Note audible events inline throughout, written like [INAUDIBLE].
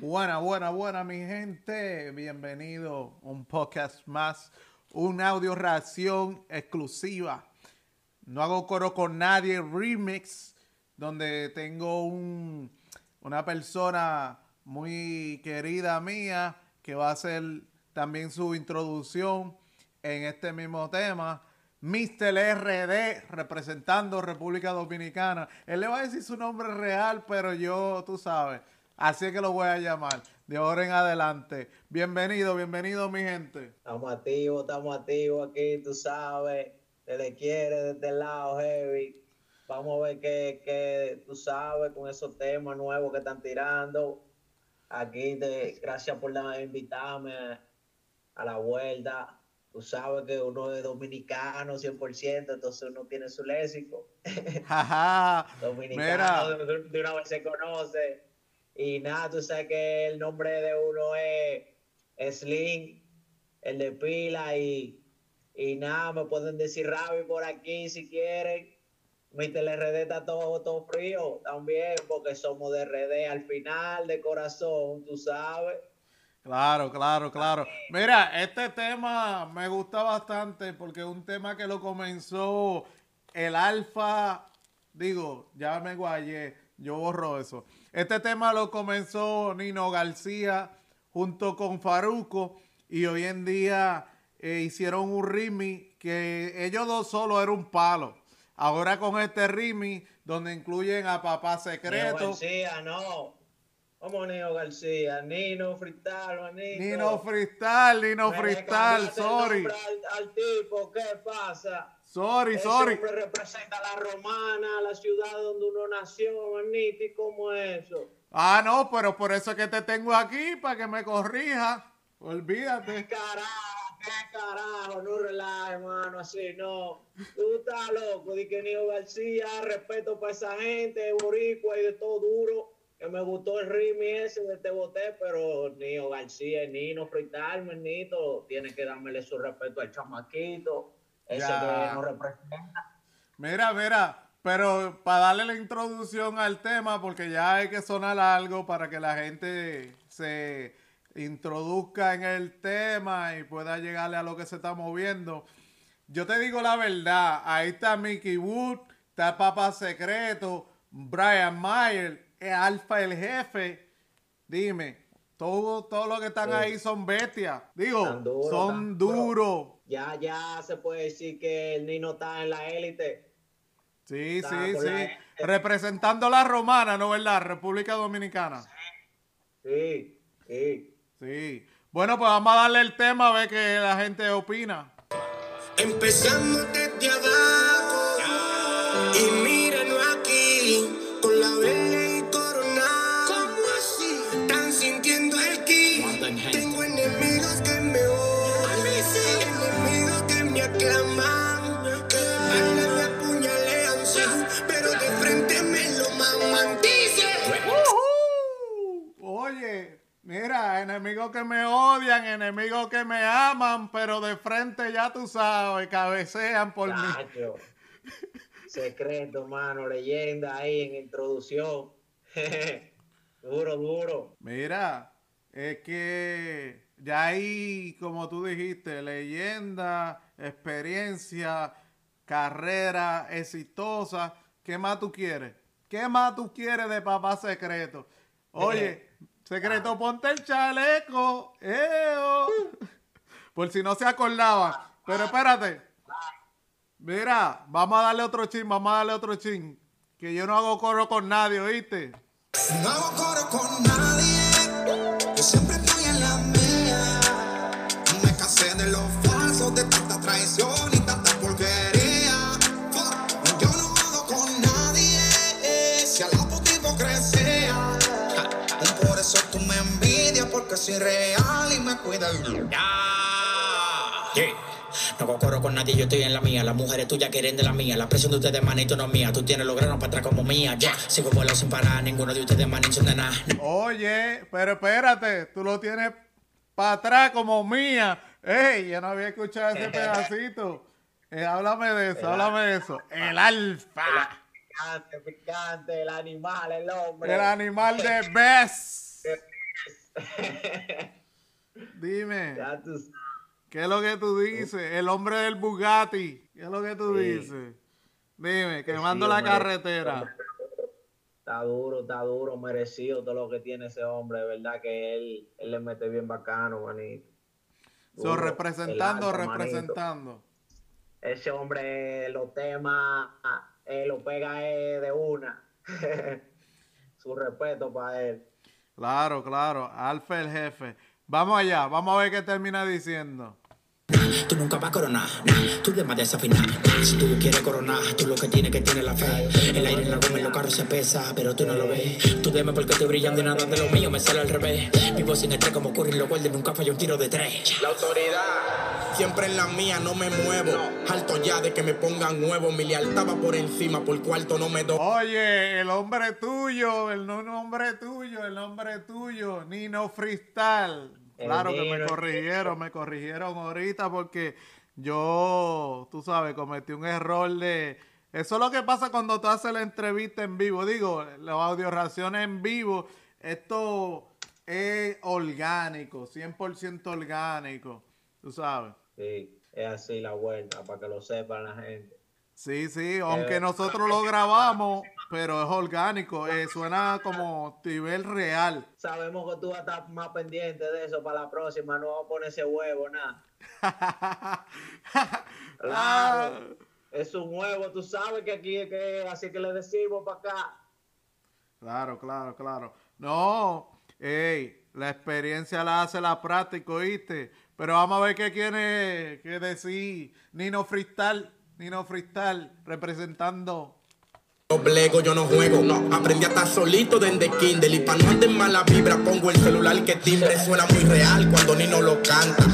Buena, buena, buena, mi gente. Bienvenido a un podcast más, un audio reacción exclusiva. No hago coro con nadie, remix, donde tengo un, una persona muy querida mía que va a hacer también su introducción en este mismo tema. Mr. RD representando República Dominicana. Él le va a decir su nombre real, pero yo, tú sabes, así es que lo voy a llamar de ahora en adelante. Bienvenido, bienvenido mi gente. Estamos activos, estamos activos aquí, tú sabes, se le quiere de este lado, heavy. Vamos a ver qué, qué tú sabes con esos temas nuevos que están tirando. Aquí, te, gracias por invitarme a la vuelta tú sabes que uno es dominicano 100%, entonces uno tiene su léxico. [LAUGHS] dominicano de, una vez se conoce. Y nada, tú sabes que el nombre de uno es Sling, el de pila, y, y nada, me pueden decir Ravi por aquí si quieren. Mi TLRD está todo, todo frío también, porque somos de RD al final, de corazón, tú sabes. Claro, claro, claro. Mira, este tema me gusta bastante porque es un tema que lo comenzó el Alfa, digo, ya me guayé, yo borro eso. Este tema lo comenzó Nino García junto con Faruco y hoy en día eh, hicieron un rimi que ellos dos solo era un palo. Ahora con este rimi donde incluyen a Papá Secreto. García, no. Vamos, Nino García, Nino Fristal, Nino. Nino Fristal, Nino Fristal, sorry. Al, tipo, ¿qué pasa? Sorry, Ese sorry. Hombre representa a la romana, la ciudad donde uno nació, manito, ¿y cómo es eso? Ah, no, pero por eso es que te tengo aquí, para que me corrija. Olvídate. ¿Qué carajo? ¿Qué carajo? No relajes, hermano, así no. Tú estás loco, di que Nino García, respeto para esa gente, boricua y de todo duro que me gustó el rimi ese de Te Boté, pero Nino García, Nino Frital, Nito, tiene que darle su respeto al chamaquito, ese nos representa. Mira, mira, pero para darle la introducción al tema, porque ya hay que sonar algo para que la gente se introduzca en el tema y pueda llegarle a lo que se está moviendo. Yo te digo la verdad, ahí está Mickey Wood, está Papa Secreto, Brian Mayer, Alfa el jefe, dime, todo, todo lo que están ahí son bestias. Digo, son duros. Ya, ya se puede decir que el Nino está en la élite. Sí, sí, sí. Representando la romana, ¿no verdad? República Dominicana. Sí, sí. Sí. Bueno, pues vamos a darle el tema a ver qué la gente opina. Empezamos desde abajo y míranos Tengo enemigos que me odian, enemigos que me aclaman, que de me apuñalean, sí, pero de frente me lo maman. Dice. Oye, mira, enemigos que me odian, enemigos que me aman, pero de frente ya tú sabes, cabecean por mí. Secreto, mano, leyenda ahí en introducción. [LAUGHS] duro, duro. Mira, es que ya ahí, como tú dijiste, leyenda, experiencia, carrera exitosa. ¿Qué más tú quieres? ¿Qué más tú quieres de papá secreto? Oye, secreto, ponte el chaleco. [LAUGHS] Por si no se acordaba. Pero espérate. Mira, vamos a darle otro chin, vamos a darle otro chin. Que yo no hago coro con nadie, ¿oíste? No hago coro con nadie. Soy real y me cuidas. Yeah. No corro con nadie, yo estoy en la mía. Las mujeres tuyas quieren de la mía. La presión de ustedes, manito, no es mía. Tú tienes los granos para atrás como mía. Ya, sigo vuelo sin parar. Ninguno de ustedes, manito, de nada. Oye, pero espérate. Tú lo tienes para atrás como mía. Ey, yo no había escuchado ese [LAUGHS] pedacito. Eh, háblame de eso, háblame de eso. El alfa. El picante, picante, el animal, el hombre. El animal de Bess. [LAUGHS] Dime. ¿qué es lo que tú dices? El hombre del Bugatti, ¿qué es lo que tú Sí. dices? Dime, Sí, quemando la hombre. carretera. Está duro, está duro, merecido todo lo que tiene ese hombre, de verdad que él, él le mete bien bacano, manito. So, Duro, representando, manito. representando. Ese hombre, los temas, eh, lo pega eh, de una. [LAUGHS] Su respeto para él. Claro, claro, Alfa el jefe. Vamos allá, vamos a ver qué termina diciendo. Tú nunca vas a coronar, nah, tú demás desafinar. Nah, si tú quieres coronar, tú lo que tienes que tener la fe. El aire en la goma en los carros se pesa, pero tú no lo ves. Tú dime porque estoy brillando y nada de lo mío me sale al revés. Vivo sin estrés como ocurre los guardias, nunca falla un tiro de tres. La autoridad, siempre en la mía, no me muevo. Alto ya de que me pongan huevo, mi lealtad va por encima, por cuarto no me doy. Oye, el hombre tuyo, el no- nombre tuyo, el nombre tuyo, Nino Freestyle. Claro que me corrigieron, me corrigieron ahorita porque yo, tú sabes, cometí un error de... Eso es lo que pasa cuando tú haces la entrevista en vivo. Digo, las audioraciones en vivo, esto es orgánico, 100% orgánico, tú sabes. Sí, es así la vuelta, para que lo sepan la gente. Sí, sí, aunque [LAUGHS] nosotros lo grabamos, pero es orgánico, eh, suena como nivel real. Sabemos que tú vas a estar más pendiente de eso para la próxima, no vamos a poner ese huevo, nada. [LAUGHS] Ah, Claro. Es un huevo, tú sabes que aquí es que así que le decimos para acá. claro, claro, claro. No, ey, la experiencia la hace la práctica, ¿oíste? Pero vamos a ver qué tiene que decir Nino Freestyle, Nino Freestyle, representando. Oblego, yo no juego. Aprendí a estar solito desde Kindle. Y pa' no andar mala vibra, pongo el celular que timbre suena muy real cuando Nino lo canta.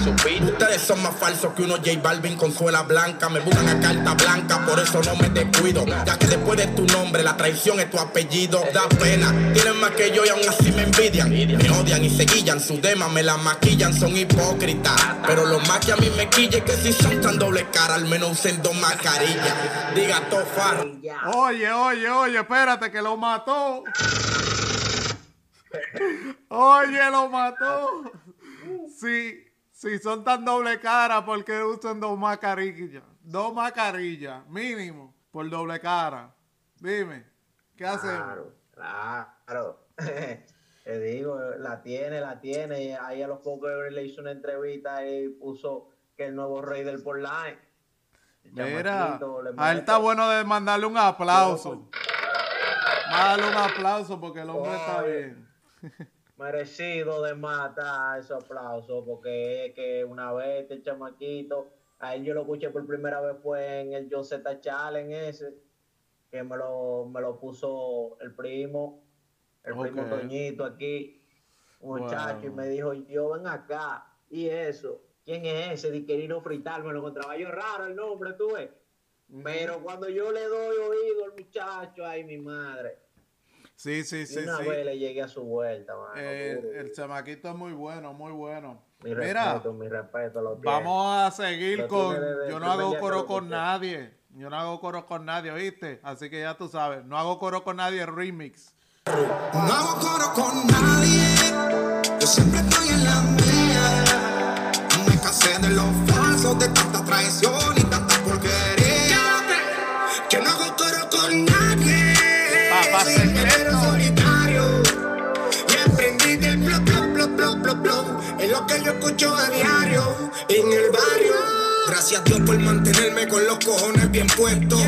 Ustedes son más falsos que unos J Balvin con suela blanca. Me buscan a carta blanca, por eso no me descuido. Ya que después de tu nombre, la traición es tu apellido. Da pena, tienen más que yo y aún así me envidian. Me odian y se guillan, su dema me la maquillan, son hipócritas. Pero lo más que a mí me quille es que si son tan doble cara, al menos usen dos mascarillas. Diga Tofar. Y ya. Oye, oye, oye, espérate que lo mató. Oye, lo mató. Sí, sí, son tan doble cara porque usan dos mascarillas. Dos mascarillas, mínimo, por doble cara. Dime, ¿qué? Claro, claro. [LAUGHS] Te digo, la tiene, la tiene. Ahí a los pocos le hizo una entrevista y puso que el nuevo rey del Portline. Mira, a él está bueno de mandarle un aplauso. Darle un aplauso porque el hombre está bien. [LAUGHS] merecido de matar esos aplausos porque es que una vez este chamaquito, a él yo lo escuché por primera vez fue en el Z Challenge ese, que me lo, me lo puso el primo, el primo. Toñito aquí, un muchacho, y me dijo, yo ven acá, y eso, ¿quién es ese? Di querido frital, me lo encontraba yo raro el nombre, tú ves. Pero cuando yo le doy oído al muchacho, ay mi madre, Sí, sí, y sí, una sí. vez le llegué a su vuelta, mano, Eh, el chamaquito es muy bueno, muy bueno. Mi Mira, respeto, mi respeto lo vamos a seguir con. Yo no hago coro con nadie. Yo no hago coro con nadie, ¿oíste? Así que ya tú sabes. No hago coro con nadie remix. No hago coro con nadie, yo siempre estoy en la traición y tanta porquería. Que no hago coro con nadie, Papá soy un guerrero solitario. Y aprendí del blop, blop, blop, blop, blop. Es lo que yo escucho a diario en el barrio. Gracias a Dios por mantenerme con los cojones bien puestos.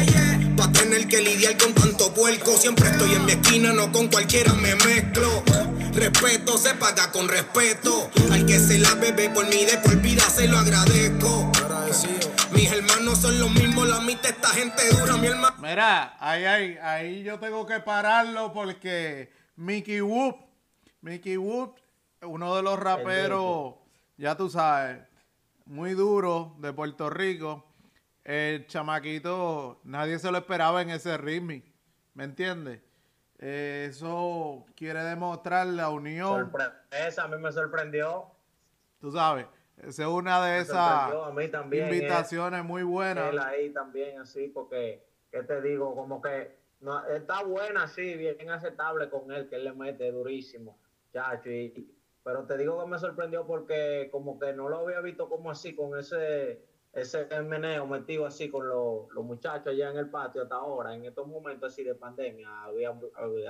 Pa' tener que lidiar con tanto puerco. Siempre estoy en mi esquina, no con cualquiera me mezclo. Respeto se paga con respeto. Al que se la bebe por mí de por vida se lo agradezco. Son los mismos, la mitad esta gente dura, mi hermano. Mira, ahí, ahí, ahí yo tengo que pararlo porque Mickey Whoop, Mickey Whoop, uno de los raperos, ya tú sabes, muy duro de Puerto Rico. El chamaquito, nadie se lo esperaba en ese ritmo, ¿me entiendes? Eh, eso quiere demostrar la unión, Sorpresa, a mí me sorprendió. tú sabes. Esa es una de esas eh. invitaciones muy buenas. Él ahí también, así, porque, ¿qué te digo? Como que no, está buena, sí, bien aceptable con él, que él le mete durísimo, chacho. Y, pero te digo que me sorprendió porque como que no lo había visto como así, con ese ese meneo metido así con los, los muchachos allá en el patio hasta ahora, en estos momentos así de pandemia. Había,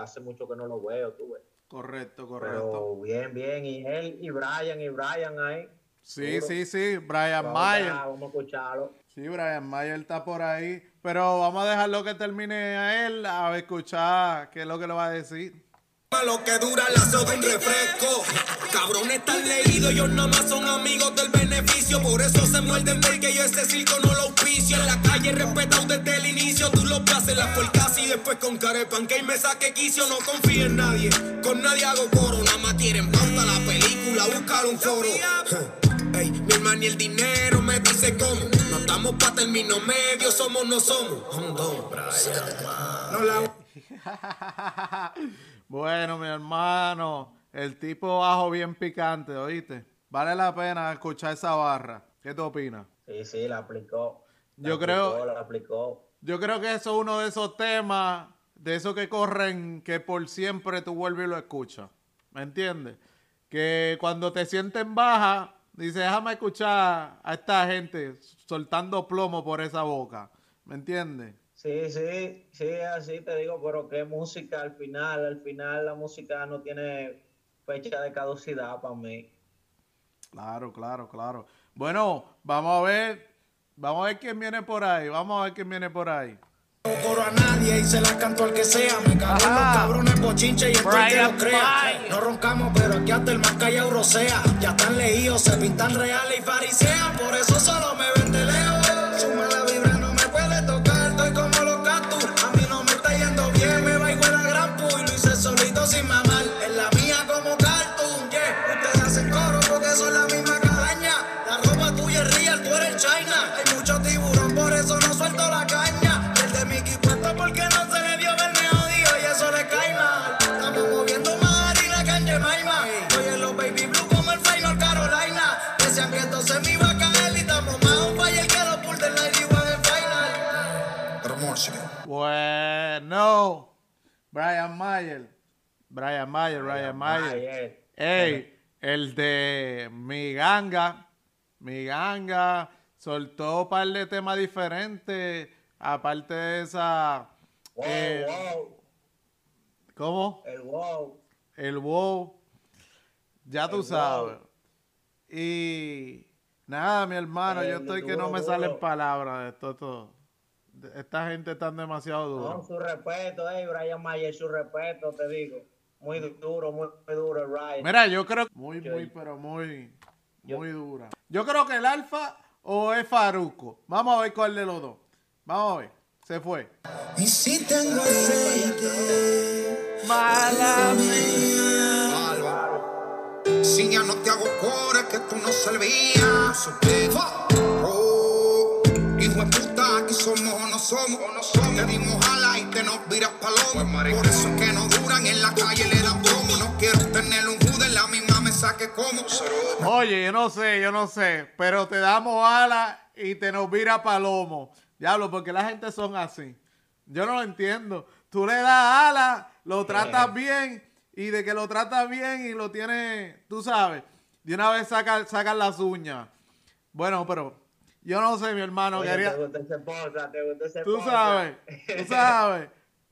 hace mucho que no lo veo, tú ves. Correcto, correcto. Pero bien, bien. Y él y Brian y Brian ahí. Sí, sí, sí. Brian Mayer. Vamos a escucharlo. Sí, Brian Mayer está por ahí. Pero vamos a dejarlo que termine a él a escuchar qué es lo que le va a decir. Lo que dura el lazo de un refresco. Cabrones están leídos, ellos nada más son amigos del beneficio. Por eso se muerden porque yo ese circo no lo auspicio. En la calle respetado desde el inicio. Tú lo haces la casi y después con carepan que me saque quicio. No confío en nadie, con nadie hago coro. Nada más quieren pauta la película, buscar un foro. Ey, mi hermano y el dinero me dice cómo. No estamos para término medio, somos no somos. No la... [LAUGHS] Bueno, mi hermano, el tipo bajo bien picante, ¿oíste? Vale la pena escuchar esa barra. ¿Qué te opinas? Sí, sí, la aplicó. yo creo. La aplicó. Yo creo que eso es uno de esos temas, de esos que corren, que por siempre tú vuelves y lo escuchas. ¿Me entiendes? Que cuando te sienten baja, dices, déjame escuchar a esta gente soltando plomo por esa boca. ¿Me entiendes? Sí, sí, sí, así te digo, pero qué música al final, al final la música no tiene fecha de caducidad para mí. Claro, claro, claro. Bueno, vamos a ver, vamos a ver quién viene por ahí, vamos a ver quién viene por ahí. Coro a nadie y se la canto al que sea. Me cago en los cabrones bochinche y el que lo crea. No roncamos, pero aquí hasta el más callado rocea. Ya están leídos, se pintan reales y farisean. Por eso solo me Mayer. Brian Mayer, Brian, Mayer. Ey, el de mi ganga. Mi ganga soltó un par de temas diferentes. Aparte de esa. Eh, ¿Cómo? El wow. El wow. Ya tú sabes. Y nada, mi hermano, yo estoy que no me salen palabras de esto todo. Esta gente está demasiado dura. No, su respeto, eh, Brian Mayer, su respeto, te digo. Muy duro, muy, duro, Ryan. Mira, yo creo que muy, muy, pero muy, muy dura. Yo creo que el Alfa o es Faruco. Vamos a ver cuál de los dos. Vamos a ver. Se fue. Y si tengo aceite, mala Si ya no te hago cora que tú no servías. Aquí somos somos, no somos. Te dimos ala y te nos viras paloma. Por eso que no duran en la calle le dan como. No quiero tener un jude en la misma mesa que como. Oye, yo no sé, yo no sé, pero te damos ala y te nos vira palomo. Diablo, porque la gente son así. Yo no lo entiendo. Tú le das ala, lo tratas bien y de que lo tratas bien y lo tienes, tú sabes, de una vez sacan saca las uñas. Bueno, pero yo no sé, mi hermano. Oye, quería... te gusta ese posa, te gusta ese Tú sabes, tú sabes.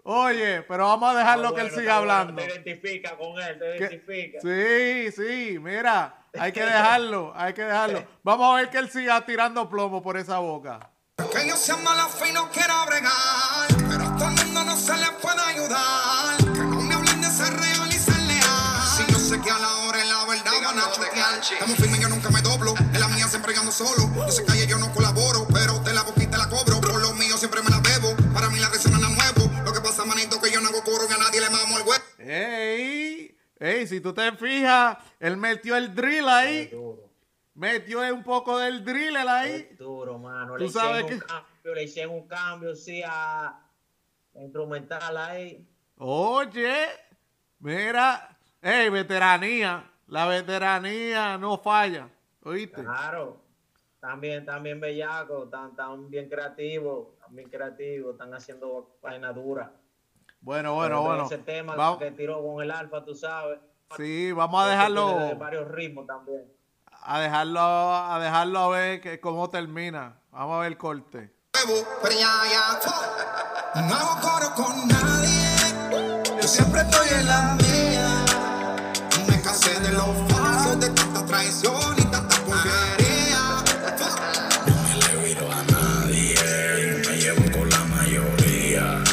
Oye, pero vamos a dejarlo que él siga hablando. Te identifica con él, te identifica. Sí, sí, mira, hay que dejarlo, hay que dejarlo. [LAUGHS] Vamos a ver que él siga tirando plomo por esa boca. Que yo sea mala fe y no quiera bregar, pero a todo el mundo no se le puede ayudar. Que no me hablen de ser real y ser leal. Si yo sé que a la hora en la verdad van a chotear. Estamos firmes, Ey, si tú te fijas, él metió el drill ahí. Metió un poco del drill ahí. duro, mano. Le sabes que... un cambio, le hicieron un cambio, sí, a instrumental ahí. Oye, mira, ey, veteranía. La veteranía no falla. ¿Oíste? Claro. También, también bellaco, están, tan bien creativos, bien creativos, están haciendo vaina dura. Bueno, bueno, bueno. Ese tema que tiró con el alfa, tú sabes. Sí, vamos a dejarlo. Tiene varios ritmos también. A dejarlo, a dejarlo a ver que cómo termina. Vamos a ver el corte. No hago coro con nadie. Yo siempre estoy en la mía. Me cansé de los falsos, de tanta traición y tanta porquería. No me le viro a nadie, me llevo con la mayoría.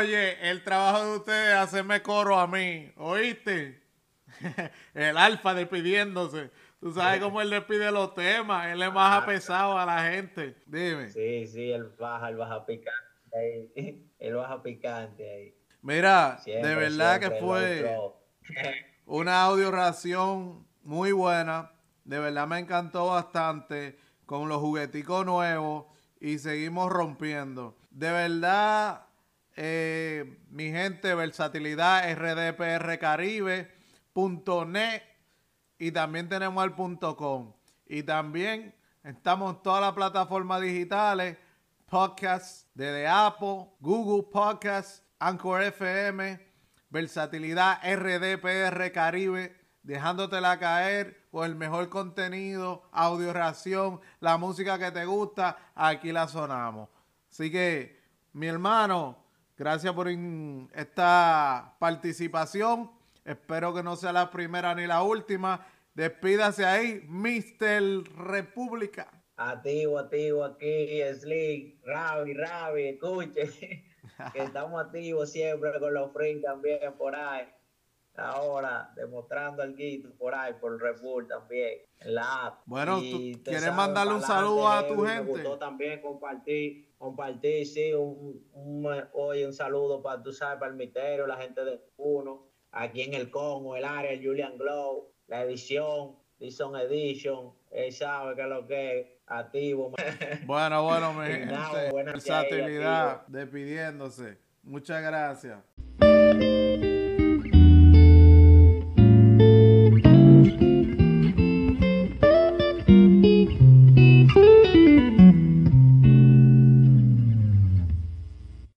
Oye, el trabajo de ustedes es hacerme coro a mí. ¿Oíste? [LAUGHS] el alfa despidiéndose. Tú sabes cómo él despide los temas. Él es más apesado a la gente. Dime. Sí, sí, el baja, el baja picante ahí. [LAUGHS] El baja picante ahí. Mira, de Siempre, verdad que fue [LAUGHS] una audio ración muy buena. De verdad me encantó bastante con los jugueticos nuevos y seguimos rompiendo. De verdad, eh, mi gente, versatilidad rdprcaribe.net y también tenemos el punto .com. Y también estamos en todas las plataformas digitales, podcasts de Apple, Google Podcasts, Anchor FM, versatilidad RDPR Caribe, dejándotela caer con el mejor contenido, audio ración, la música que te gusta, aquí la sonamos. Así que, mi hermano, gracias por esta participación. Espero que no sea la primera ni la última. Despídase ahí, Mr. República. Activo, activo aquí, Slick, Ravi, Ravi, escuche. [LAUGHS] que estamos activos siempre con los free también por ahí. Ahora, demostrando el guito por ahí, por Red Bull también, en la app. Bueno, Y ¿tú te quieres sabes, mandarle un saludo a tu gente? Me gustó también compartir, compartir, sí, un, un, hoy un saludo para, tú sabes, para el misterio, la gente de Uno, aquí en el Congo, el área, el Julian Glow, la edición, Dixon Edition, él sabe que es lo que es, activo. [LAUGHS] Bueno, bueno, mi [LAUGHS] nada, gente. ahí, Versatilidad, despidiéndose. Muchas gracias.